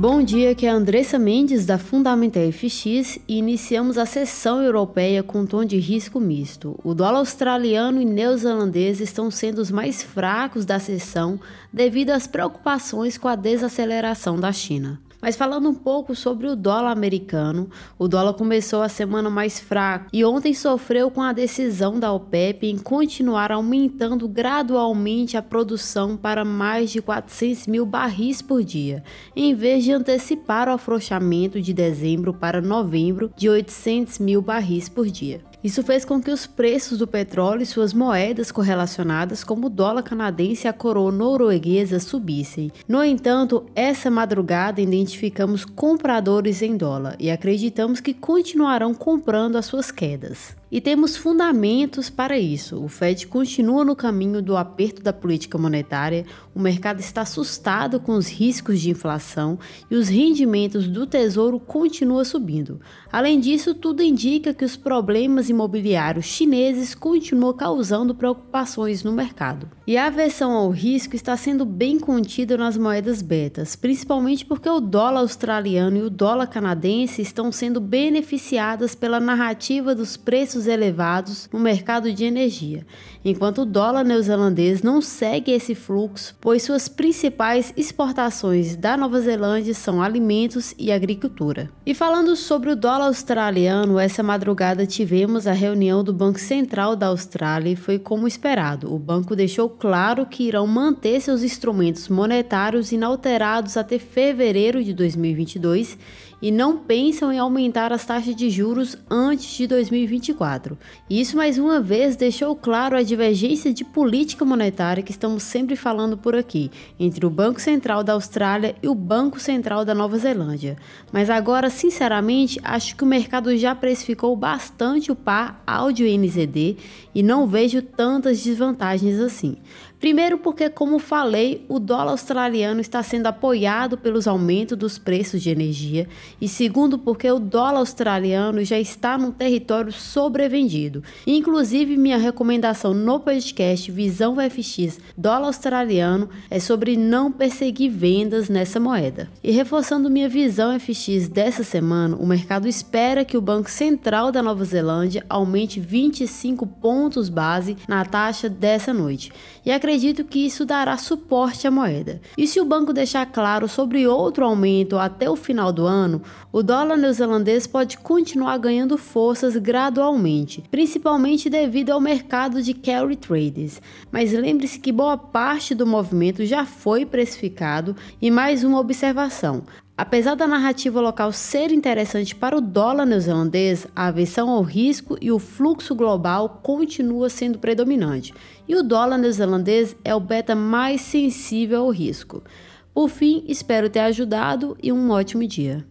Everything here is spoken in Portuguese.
Bom dia, aqui é a Andressa Mendes da Fundamental FX e iniciamos a sessão europeia com tom de risco misto. O dólar australiano e neozelandês estão sendo os mais fracos da sessão devido às preocupações com a desaceleração da China. Mas falando um pouco sobre o dólar americano, o dólar começou a semana mais fraco e ontem sofreu com a decisão da OPEP em continuar aumentando gradualmente a produção para mais de 400 mil barris por dia, em vez de antecipar o afrouxamento de dezembro para novembro de 800 mil barris por dia. Isso fez com que os preços do petróleo e suas moedas correlacionadas, como o dólar canadense e a coroa norueguesa, subissem. No entanto, essa madrugada identificamos compradores em dólar e acreditamos que continuarão comprando as suas quedas. E temos fundamentos para isso. O Fed continua no caminho do aperto da política monetária, o mercado está assustado com os riscos de inflação e os rendimentos do tesouro continuam subindo. Além disso, tudo indica que os problemas imobiliários chineses continuam causando preocupações no mercado. E a aversão ao risco está sendo bem contida nas moedas betas, principalmente porque o dólar australiano e o dólar canadense estão sendo beneficiadas pela narrativa dos preços preços elevados no mercado de energia, enquanto o dólar neozelandês não segue esse fluxo, pois suas principais exportações da Nova Zelândia são alimentos e agricultura. E falando sobre o dólar australiano, essa madrugada tivemos a reunião do Banco Central da Austrália e foi como esperado. O banco deixou claro que irão manter seus instrumentos monetários inalterados até fevereiro de 2022 e não pensam em aumentar as taxas de juros antes de 2024. Isso mais uma vez deixou claro a divergência de política monetária que estamos sempre falando por aqui, entre o Banco Central da Austrália e o Banco Central da Nova Zelândia. Mas agora, sinceramente, acho que o mercado já precificou bastante o par áudio NZD e não vejo tantas desvantagens assim. Primeiro, porque, como falei, o dólar australiano está sendo apoiado pelos aumentos dos preços de energia, e segundo, porque o dólar australiano já está num território sobrevendido. Inclusive, minha recomendação no podcast Visão FX dólar australiano é sobre não perseguir vendas nessa moeda. E reforçando minha visão FX dessa semana, o mercado espera que o Banco Central da Nova Zelândia aumente 25 pontos base na taxa dessa noite. E acredito que isso dará suporte à moeda. E se o banco deixar claro sobre outro aumento até o final do ano, o dólar neozelandês pode continuar ganhando forças gradualmente, principalmente devido ao mercado de carry trades. Mas lembre-se que boa parte do movimento já foi precificado e mais uma observação. Apesar da narrativa local ser interessante para o dólar neozelandês, a aversão ao risco e o fluxo global continua sendo predominante, e o dólar neozelandês é o beta mais sensível ao risco. Por fim, espero ter ajudado e um ótimo dia.